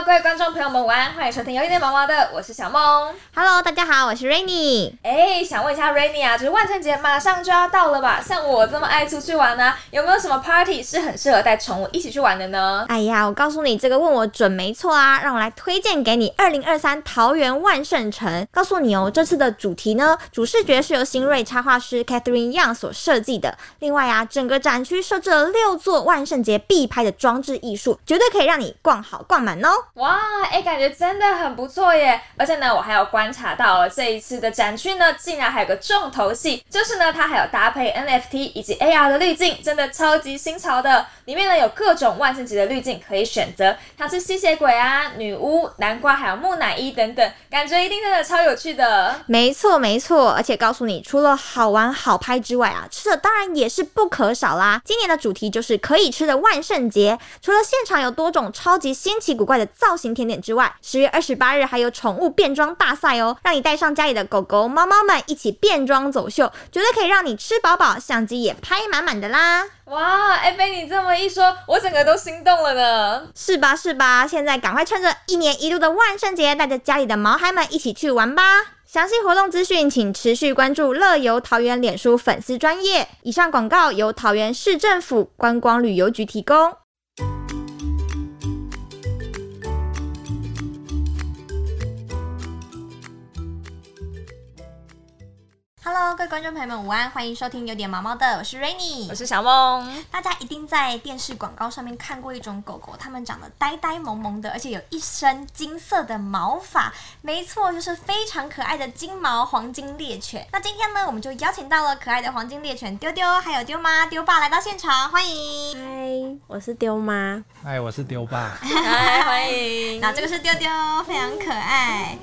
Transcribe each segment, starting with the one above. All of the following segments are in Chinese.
Hello，各位观众朋友们，晚安，欢迎收听有一点毛毛的，我是小梦。Hello，大家好，我是 Rainy。哎，想问一下 Rainy 啊，就是万圣节马上就要到了吧？像我这么爱出去玩呢、有没有什么 party 是很适合带宠物一起去玩的呢？哎呀，我告诉你，这个问我准没错啊，让我来推荐给你二零二三桃园万圣城。告诉你哦，这次的主题呢，主视觉是由新锐插画师 Catherine Young 所设计的。另外啊，整个展区设置了六座万圣节必拍的装置艺术，绝对可以让你逛好逛满哦。哇，哎，感觉真的很不错耶！而且呢，我还有观察到了这一次的展区呢，竟然还有个重头戏，就是呢，它还有搭配 NFT 以及 AR 的滤镜，真的超级新潮的。里面呢有各种万圣节的滤镜可以选择，像是吸血鬼啊、女巫、南瓜，还有木乃伊等等，感觉一定真的超有趣的。没错，没错，而且告诉你，除了好玩好拍之外啊，吃的当然也是不可少啦。今年的主题就是可以吃的万圣节，除了现场有多种超级新奇古怪的造型甜点之外，十月二十八日还有宠物变装大赛哦，让你带上家里的狗狗、猫猫们一起变装走秀，绝对可以让你吃饱饱，相机也拍满满的啦。哇，哎，被你这么一说，我整个都心动了呢。是吧？是吧？现在赶快趁着一年一度的万圣节，带着家里的毛孩们一起去玩吧！详细活动资讯，请持续关注乐游桃园脸书粉丝专业。以上广告由桃园市政府观光旅游局提供。Hello，各位观众朋友们，午安，欢迎收听有点毛毛的，我是 Rainy，我是小梦。大家一定在电视广告上面看过一种狗狗，它们长得呆呆萌萌的，而且有一身金色的毛发。没错，就是非常可爱的金毛黄金猎犬。那今天呢，我们就邀请到了可爱的黄金猎犬丢丢，还有丢妈丢爸来到现场，欢迎。嗨，我是丢妈。嗨，我是丢爸。嗨，欢迎。那这个是丢丢，非常可爱。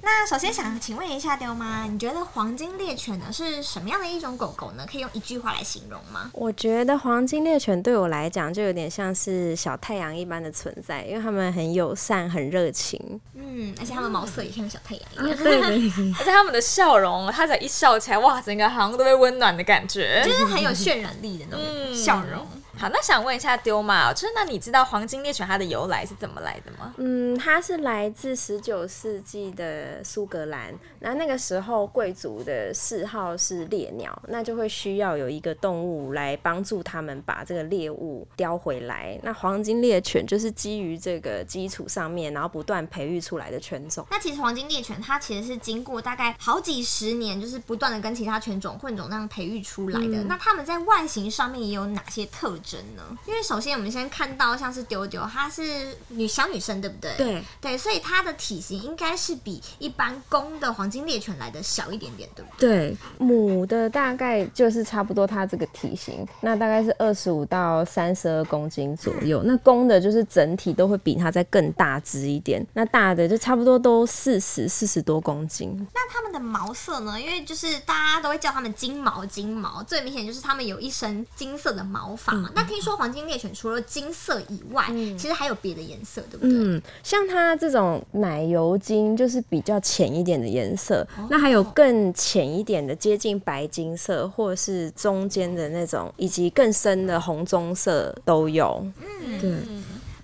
那首先想请问一下丢妈，你觉得黄金猎犬呢是什么样的一种狗狗呢？可以用一句话来形容吗？我觉得黄金猎犬对我来讲就有点像是小太阳一般的存在，因为它们很友善、很热情。嗯，而且它们毛色也像小太阳一样。对对，而且它们的笑容，它只要一笑起来，哇，整个好像都被温暖的感觉。就是很有渲染力的那种笑容。好，那想问一下丢马，就是那你知道黄金猎犬它的由来是怎么来的吗？嗯，它是来自十九世纪的苏格兰，那那个时候贵族的嗜好是猎鸟，那就会需要有一个动物来帮助他们把这个猎物叼回来。那黄金猎犬就是基于这个基础上面，然后不断培育出来的犬种。那其实黄金猎犬它其实是经过大概好几十年，就是不断的跟其他犬种混种那样培育出来的。那它们在外形上面也有哪些特征呢？因为首先我们先看到像是丢丢，她是女小女生，对不对？对对，所以她的体型应该是比一般公的黄金猎犬来的小一点点，对不对？对，母的大概就是差不多它这个体型，那大概是二十五到三十二公斤左右。那公的就是整体都会比它再更大只一点，那大的就差不多都四十四十多公斤。那它们的毛色呢？因为就是大家都会叫它们金毛，金毛最明显就是它们有一身金色的毛发嘛。那听说黄金猎犬除了金色以外，其实还有别的颜色，对不对？嗯，像它这种奶油金就是比较浅一点的颜色，那还有更浅一点的接近白金色，或是中间的那种，以及更深的红棕色都有。嗯，对。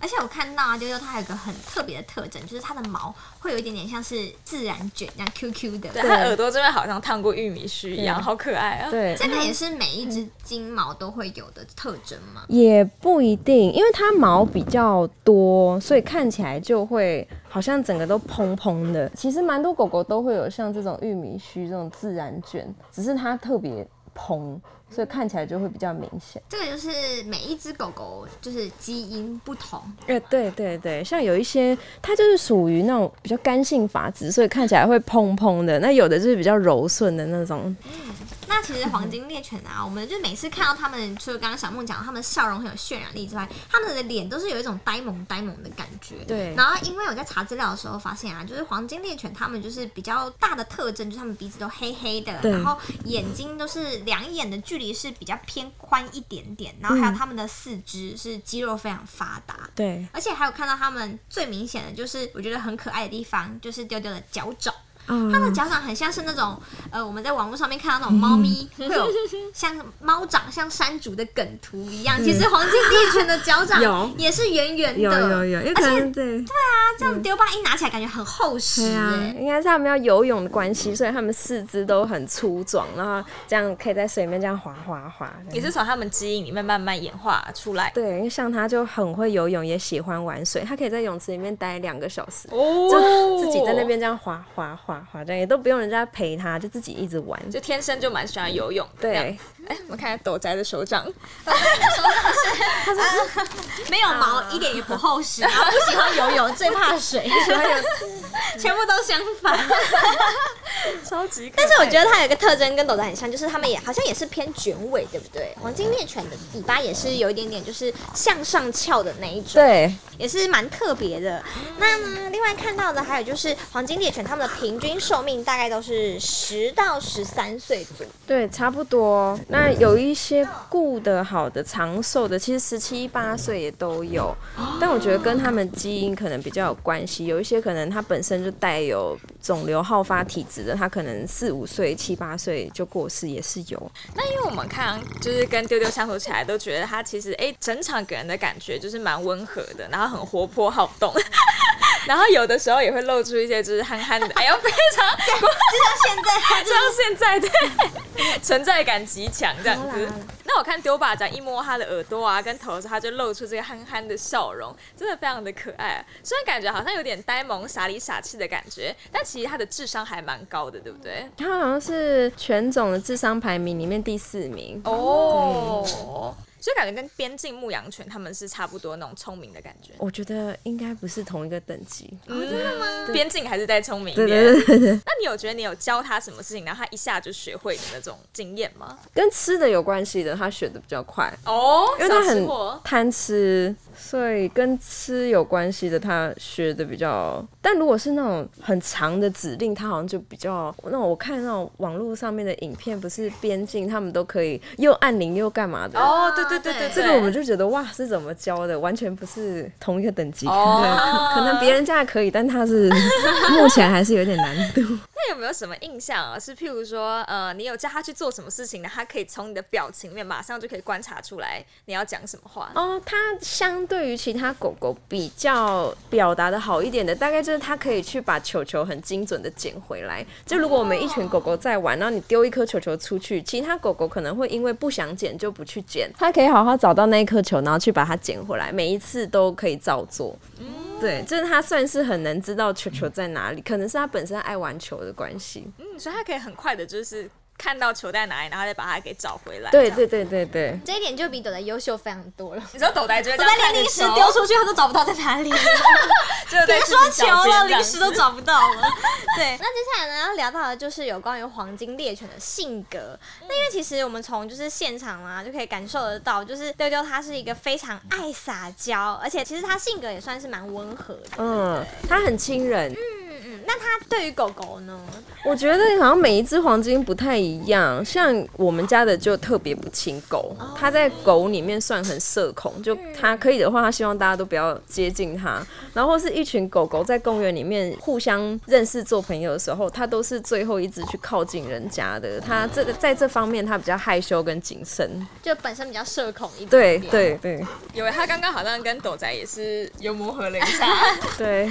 而且我看到啊，丢丢它有一个很特别的特征，就是它的毛会有一点点像是自然卷那样 QQ 的。对，它耳朵这边好像烫过玉米须一样，好可爱啊！对，这个也是每一只金毛都会有的特征吗？也不一定，因为它毛比较多，所以看起来就会好像整个都蓬蓬的。其实蛮多狗狗都会有像这种玉米须这种自然卷，只是它特别蓬。所以看起来就会比较明显。这个就是每一只狗狗就是基因不同，呃，对对对，像有一些它就是属于那种比较干性发质，所以看起来会蓬蓬的。那有的就是比较柔顺的那种。那其实黄金猎犬啊，我们就每次看到他们，除了刚刚小梦讲，他们笑容很有渲染力之外，他们的脸都是有一种呆萌呆萌的感觉。对。然后因为我在查资料的时候发现啊，就是黄金猎犬他们就是比较大的特征，就是它们鼻子都黑黑的，然后眼睛都是两眼的距离是比较偏宽一点点，然后还有他们的四肢是肌肉非常发达。对，而且还有看到他们最明显的就是我觉得很可爱的地方，就是丢丢的脚爪。嗯它的脚掌很像是那种，呃，我们在网络上面看到那种猫咪会有 像猫掌、像山竹的梗图一样。其实黄金猎犬的脚掌有也是圆圆的，有有有，而且对对啊这样丢吧一拿起来感觉很厚实对啊哎，。应该是他们要游泳的关系，所以他们四肢都很粗壮，然后这样可以在水里面这样滑滑滑。也是从他们基因里面慢慢演化出来。对，因为像他就很会游泳，也喜欢玩水，他可以在泳池里面待两个小时，哦就自己在那边这样滑滑滑滑，这样也都不用人家陪他，就自己一直玩。就天生就蛮喜欢游泳。对，哎，我们看下斗宅的手掌，没有毛，一点也不厚实，然后不喜欢游泳，最怕水，全部都相反。超级。但是我觉得它有一个特征跟斗仔很像，就是它们也好像也是偏卷尾，对不对？黄金猎犬的尾巴也是有一点点就是向上翘的那一种，对，也是蛮特别的。那么另外看到的还有就是黄金猎犬，它们的平均寿命大概都是十到十三岁左右。对，差不多。那有一些顾得好的、长寿的，其实十七八岁也都有。但我觉得跟他们基因可能比较有关系。有一些可能他本身就带有肿瘤好发体质的，他可能四五岁、七八岁就过世也是有。那因为我们看就是跟丢丢相处起来，都觉得他其实哎、整场给人的感觉就是蛮温和的，然后很活泼好动，然后有的时候也会露出一些就是憨憨的，哎呦非常，就像现在，就像现在对，存在感极强这样子。那我看丢把掌一摸他的耳朵啊跟头的时候，他就露出这个憨憨的笑容，真的非常的可爱、啊。虽然感觉好像有点呆萌、傻里傻气的感觉，但其实他的智商还蛮高的，对不对？他好像是全种的智商排名里面第四名。哦，所以感觉跟边境牧羊犬他们是差不多那种聪明的感觉。我觉得应该不是同一个等级。真的吗？边境还是再聪明一对点。对对对对，那你有觉得你有教他什么事情，然后他一下就学会的那种经验吗？跟吃的有关系的，他学的比较快。哦，因为他很贪吃，所以跟吃有关系的他学的比较。但如果是那种很长的指令，他好像就比较那种我看那种网络上面的影片，不是边境他们都可以又按铃又干嘛的。哦，对对对对对，这个我们就觉得哇，是怎么教的？完全不是同一个等级，哦对可能别人家可以，但他是 目前还是有点难度。那有没有什么印象啊？是譬如说，呃，你有叫他去做什么事情呢？他可以从你的表情里面马上就可以观察出来你要讲什么话。哦，它相对于其他狗狗比较表达的好一点的，大概就是它可以去把球球很精准的捡回来。就如果我们一群狗狗在玩，然后你丢一颗球球出去，其他狗狗可能会因为不想捡就不去捡，它可以好好找到那一颗球，然后去把它捡回来，每一次都可以照做。对，就是它算是很能知道球球在哪里，可能是它本身爱玩球的关系。嗯，所以他可以很快的，就是看到球在哪里，然后再把它给找回来。对对对对对。这一点就比斗仔优秀非常多了。你说斗呆就会斗仔连零食丢出去，他都找不到在哪里。就别说球了，零食都找。不到了。对，那接下来呢，要聊到的就是有关于黄金猎犬的性格。那因为其实我们从就是现场啊，就可以感受得到，就是丢丢它是一个非常爱撒娇，而且其实它性格也算是蛮温和的。嗯，它很亲人。嗯嗯，那它对于狗狗呢？我觉得好像每一只黄金不太一样，像我们家的就特别不亲狗，它在狗里面算很社恐，就它可以的话，它希望大家都不要接近它。然后是一群狗狗在公园里面互相认识做朋友的时候，它都是最后一只去靠近人家的。它这个在这方面它比较害羞跟谨慎。就本身比较社恐一点对对。对因为它刚刚好像跟斗仔也是有磨合了一下。对，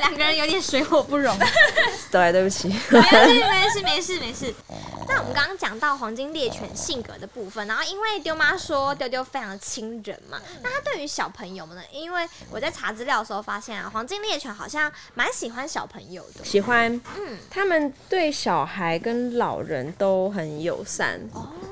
两个人有点水火不容易。对对不起。没事没事没事没事。那我们刚刚讲到黄金猎犬性格的部分，然后因为丢妈说丢丢非常的亲人嘛，那他对于小朋友们呢？因为我在查资料的时候发现啊，黄金猎犬好像蛮喜欢小朋友的。喜欢，嗯，他们对小孩跟老人都很友善，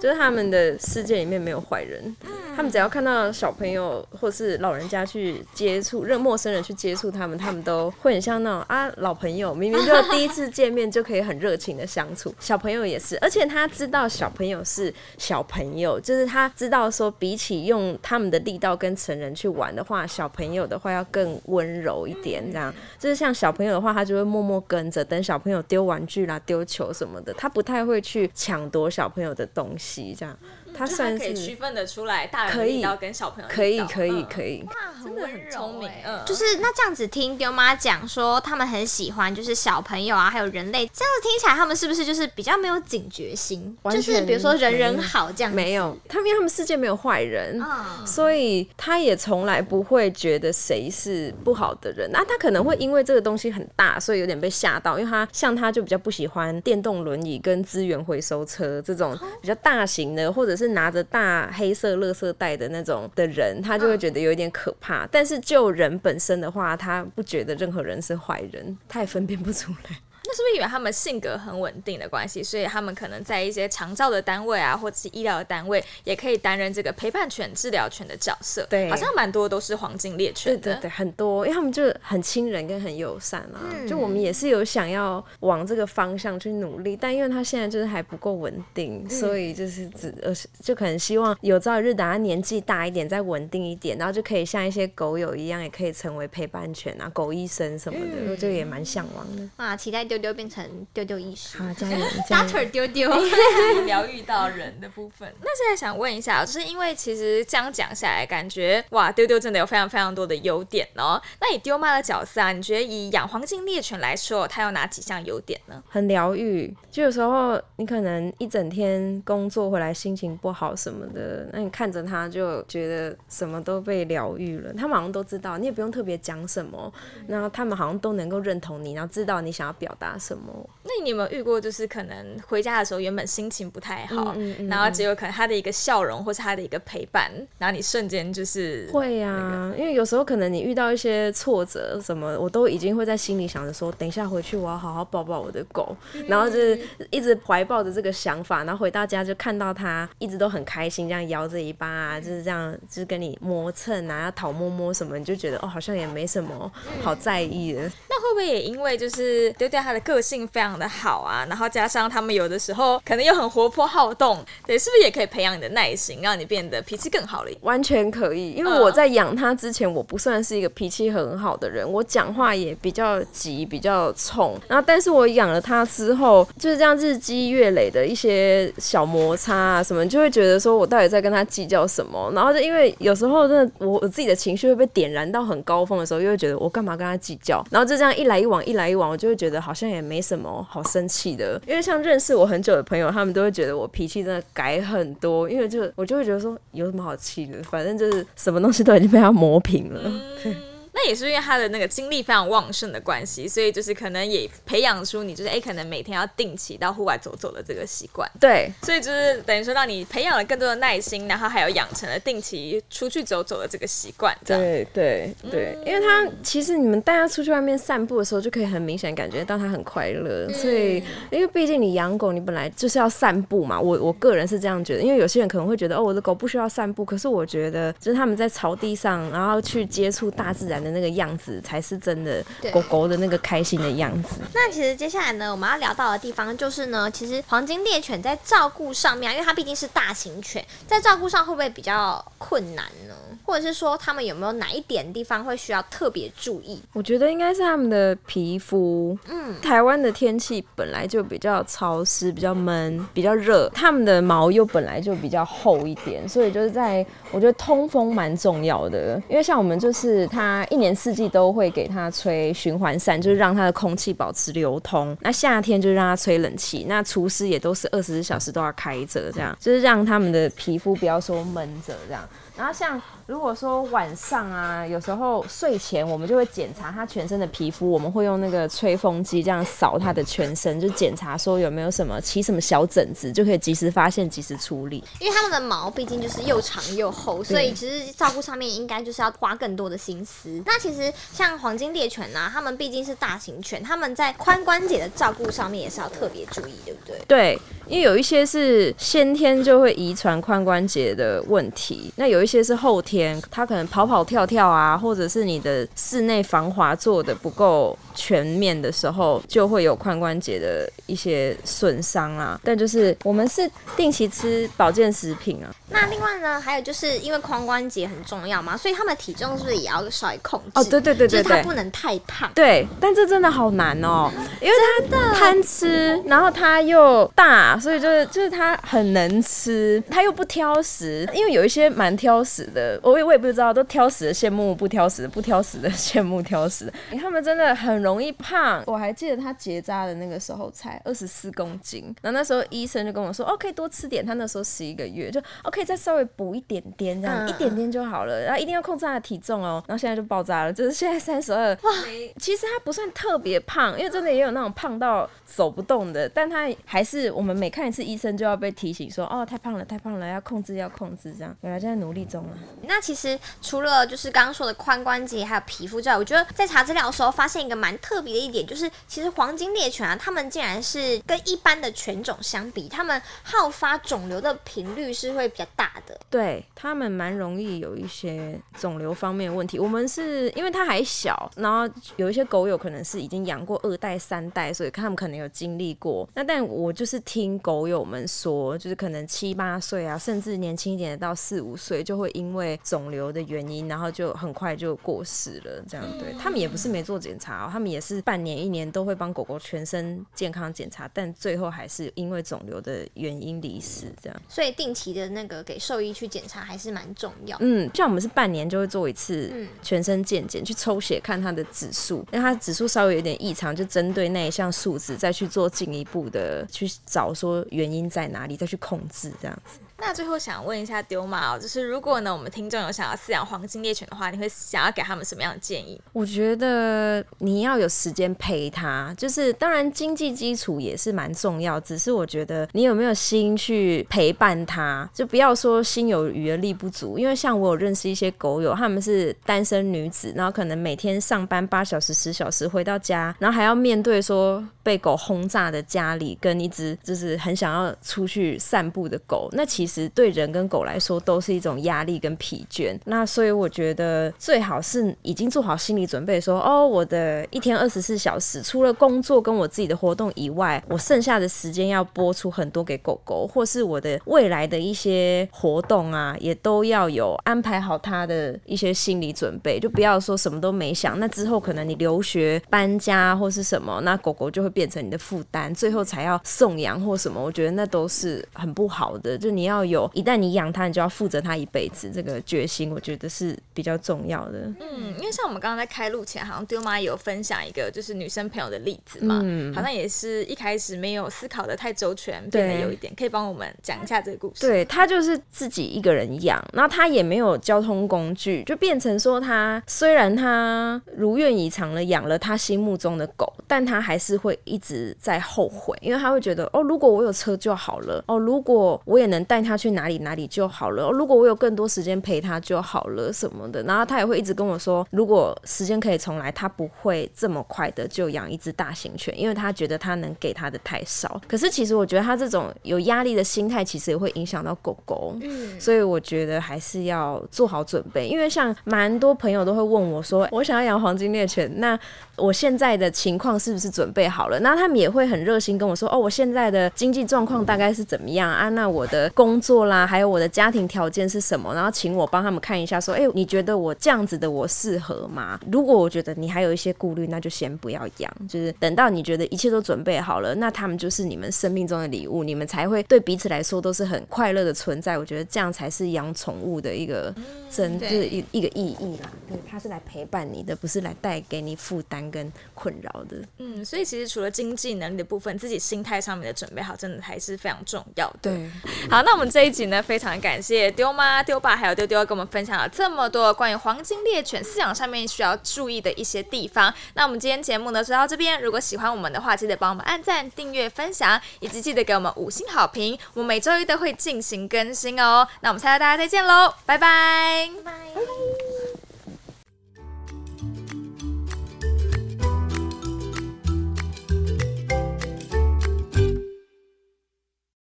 就是他们的世界里面没有坏人，他们只要看到小朋友或是老人家去接触，任陌生人去接触他们，他们都会很像那种啊老朋朋友，明明就第一次见面就可以很热情的相处。小朋友也是，而且他知道小朋友是小朋友，就是他知道说比起用他们的力道跟成人去玩的话，小朋友的话要更温柔一点，这样就是像小朋友的话，他就会默默跟着，等小朋友丢玩具啦、丢球什么的，他不太会去抢夺小朋友的东西，这样。它就算是可以区分得出来大人可以的力道跟小朋友的可以可以嗯可以。哇，真的很聪明，嗯，就是那这样子听丢妈讲说，他们很喜欢就是小朋友啊，还有人类，这样子听起来，他们是不是就是比较没有警觉心？就是比如说人人好这样子，没有，他们因为他们世界没有坏人，嗯所以他也从来不会觉得谁是不好的人。那他可能会因为这个东西很大，所以有点被吓到，因为他像他就比较不喜欢电动轮椅跟资源回收车这种比较大型的，或者是拿着大黑色垃圾袋的那种的人，他就会觉得有点可怕。但是就人本身的话，他不觉得任何人是坏人，他也分辨不出来。那是不是因为他们性格很稳定的关系，所以他们可能在一些长照的单位啊，或者是医疗的单位，也可以担任这个陪伴犬、治疗犬的角色？对好像蛮多都是黄金猎犬的。对对对，很多，因为他们就很亲人跟很友善啊。嗯就我们也是有想要往这个方向去努力，但因为他现在就是还不够稳定，所以就是只呃就可能希望有朝一日等他年纪大一点，再稳定一点，然后就可以像一些狗友一样，也可以成为陪伴犬啊、狗医生什么的，我就也蛮向往的。啊，期待丢丢变成丢丢医师好，加油 加油！，Doctor 丢丢。疗愈到人的部分。那现在想问一下，就是因为其实这样讲下来，感觉哇，丢丢真的有非常非常多的优点哦。那以丢妈的角色啊，你觉得以养黄金猎犬来说，它有哪几项优点呢？很疗愈。就有时候你可能一整天工作回来心情不好什么的，那你看着它就觉得什么都被疗愈了。他们好像都知道，你也不用特别讲什么，然后他们好像都能够认同你，然后知道你想要表达什么。那你有没有遇过，就是可能回家的时候原本心情不太好，嗯嗯嗯然后结果可能他的一个笑容或是他的一个陪伴，然后你瞬间就是会呀、因为有时候可能你遇到一些挫折什么，我都已经会在心里想着说，等一下回去我要好好抱抱我的狗，然后就是一直怀抱着这个想法，然后回到家就看到它一直都很开心，这样摇着尾巴啊，就是这样，就是跟你磨蹭啊，讨摸摸什么，你就觉得哦，好像也没什么好在意的。那会不会也因为就是丢掉他的个性非常的好啊，然后加上他们有的时候可能又很活泼好动，对，是不是也可以培养你的耐心，让你变得脾气更好了？完全可以，因为嗯我在养它之前，我不算是一个脾气很好的人，我讲话也比较急，比较冲。然后，但是我养了它之后，就是这样日积月累的一些小摩擦啊什么，就会觉得说我到底在跟他计较什么？然后就因为有时候真的我我自己的情绪会被点燃到很高峰的时候，又会觉得我干嘛跟他计较？然后就这样一来一往，一来一往，我就会觉得好像也没什么好生气的。因为像认识我很久的朋友，他们都会觉得我脾气真的改很多，因为就我就会觉得说有什么好气的，反正就是什么东西都已经被他磨平了。那也是因为他的那个精力非常旺盛的关系，所以就是可能也培养出你就是哎、可能每天要定期到户外走走的这个习惯。对，所以就是等于说，让你培养了更多的耐心，然后还有养成了定期出去走走的这个习惯。对对对，因为他其实你们带他出去外面散步的时候，就可以很明显感觉到他很快乐。所以，因为毕竟你养狗，你本来就是要散步嘛。我我个人是这样觉得，因为有些人可能会觉得哦，我的狗不需要散步，可是我觉得就是他们在草地上，然后去接触大自然的那个样子，才是真的狗狗的那个开心的样子。那其实接下来呢，我们要聊到的地方就是呢，其实黄金猎犬在照顾上面啊，因为它毕竟是大型犬，在照顾上会不会比较困难呢？或者是说，他们有没有哪一点地方会需要特别注意？我觉得应该是他们的皮肤。嗯，台湾的天气本来就比较潮湿、比较闷、比较热，他们的毛又本来就比较厚一点，所以就是在我觉得通风蛮重要的。因为像我们就是它一年四季都会给它吹循环扇，就是让它的空气保持流通。那夏天就让它吹冷气，那除湿也都是二十四小时都要开着，这样就是让他们的皮肤不要说闷着这样。然后像如果说晚上啊，有时候睡前我们就会检查它全身的皮肤，我们会用那个吹风机这样扫它的全身，就检查说有没有什么起什么小疹子，就可以及时发现、及时处理。因为它们的毛毕竟就是又长又厚，所以其实照顾上面应该就是要花更多的心思。那其实像黄金猎犬啊，它们毕竟是大型犬，它们在髋关节的照顾上面也是要特别注意，对不对？对，因为有一些是先天就会遗传髋关节的问题，那有一些是后天，它可能跑跑跳跳啊，或者是你的室内防滑做的不够全面的时候，就会有髋关节的一些损伤啊。但就是我们是定期吃保健食品啊。那另外呢，还有就是因为髋关节很重要嘛，所以他们的体重是不是也要稍微控制？哦，对对对就是对对。它不能太胖。对，但这真的好难哦，因为它贪吃，然后他又大，所以就是就是他很能吃，他又不挑食，因为有一些蛮挑食的，我也我也不知道，都挑食的羡慕不挑食的，不挑食的 羡慕挑食的，他们真的很容易胖。我还记得他结扎的那个时候才二十四公斤，然后那时候医生就跟我说，哦，可以多吃点。他那时候十一个月，就哦可以再稍微补一点点，这样一点点就好了，然后一定要控制他的体重哦。然后现在就爆炸了，就是现在三十二，哇，其实他不算特别胖，因为真的也有那种胖到走不动的，但他还是我们每看一次医生就要被提醒说，哦，太胖了，太胖了，要控制，要控制，这样。原来现在努力中啊。那其实除了就是刚刚说的髋关节还有皮肤之外，我觉得在查资料的时候发现一个蛮特别的一点，就是其实黄金猎犬啊，它们竟然是跟一般的犬种相比，它们好发肿瘤的频率是会比较大的。对它们蛮容易有一些肿瘤方面的问题。我们是因为它还小，然后有一些狗友可能是已经养过二代、三代，所以他们可能有经历过。那但我就是听狗友们说，就是可能七八岁啊，甚至年轻一点的到四五岁，就会因为肿瘤的原因，然后就很快就过世了。这样对他们也不是没做检查，他们也是半年、一年都会帮狗狗全身健康检查，但最后还是因为肿瘤的原因离世。这样，所以定期的那个给兽医去检查还是蛮重要。嗯，像我们是半年就会做一次全身健检，去抽血看它的指数，那它指数稍微有点异常，就针对那一项数值再去做进一步的去找说原因在哪里，再去控制这样子。那最后想问一下丢马哦，就是如果呢我们听众有想要饲养黄金猎犬的话，你会想要给他们什么样的建议？我觉得你要有时间陪它，就是当然经济基础也是蛮重要，只是我觉得你有没有心去陪伴它，就不要说心有余而力不足。因为像我有认识一些狗友，他们是单身女子，然后可能每天上班八小时、十小时，回到家，然后还要面对说被狗轰炸的家里，跟一只就是很想要出去散步的狗，那其实对人跟狗来说都是一种压力跟疲倦。那所以我觉得最好是已经做好心理准备，说哦，我的一天二十四小时，除了工作跟我自己的活动以外，我剩下的时间要播出很多给狗狗，或是我的未来的一些活动啊，也都要有安排好它的一些心理准备，就不要说什么都没想。那之后可能你留学、搬家或是什么，那狗狗就会变成你的负担，最后才要送养或什么。我觉得那都是很不好的。就你要。有，一旦你养它，你就要负责它一辈子，这个决心我觉得是比较重要的。嗯，因为像我们刚刚在开录前，好像丢妈有分享一个就是女生朋友的例子嘛，嗯好像也是一开始没有思考的太周全，变得有一点，可以帮我们讲一下这个故事。对，她就是自己一个人养，然后她也没有交通工具，就变成说她虽然她如愿以偿的养了她心目中的狗，但她还是会一直在后悔，因为她会觉得哦，如果我有车就好了，哦，如果我也能带她。去哪里哪里就好了。哦如果我有更多时间陪他就好了什么的。然后他也会一直跟我说，如果时间可以重来，他不会这么快的就养一只大型犬，因为他觉得他能给他的太少。可是其实我觉得他这种有压力的心态，其实也会影响到狗狗。嗯，所以我觉得还是要做好准备。因为像蛮多朋友都会问我说，我想要养黄金猎犬，那我现在的情况是不是准备好了？那他们也会很热心跟我说，哦，我现在的经济状况大概是怎么样啊？那我的工作啦，还有我的家庭条件是什么？然后请我帮他们看一下，说，哎，你觉得我这样子的我适合吗？如果我觉得你还有一些顾虑，那就先不要养。就是等到你觉得一切都准备好了，那他们就是你们生命中的礼物，你们才会对彼此来说都是很快乐的存在。我觉得这样才是养宠物的一个真，就是一一个意义啦。对，它是来陪伴你的，不是来带给你负担跟困扰的。嗯，所以其实除了经济能力的部分，自己心态上面的准备好，真的还是非常重要的。对，好，那我们这一集呢？非常感谢丢妈、丢爸还有丢丢跟我们分享了这么多关于黄金猎犬饲养上面需要注意的一些地方。那我们今天节目呢就到这边，如果喜欢我们的话，记得帮我们按赞、订阅、分享，以及记得给我们五星好评。我们每周一都会进行更新哦。那我们下次大家再见喽，拜拜，拜拜。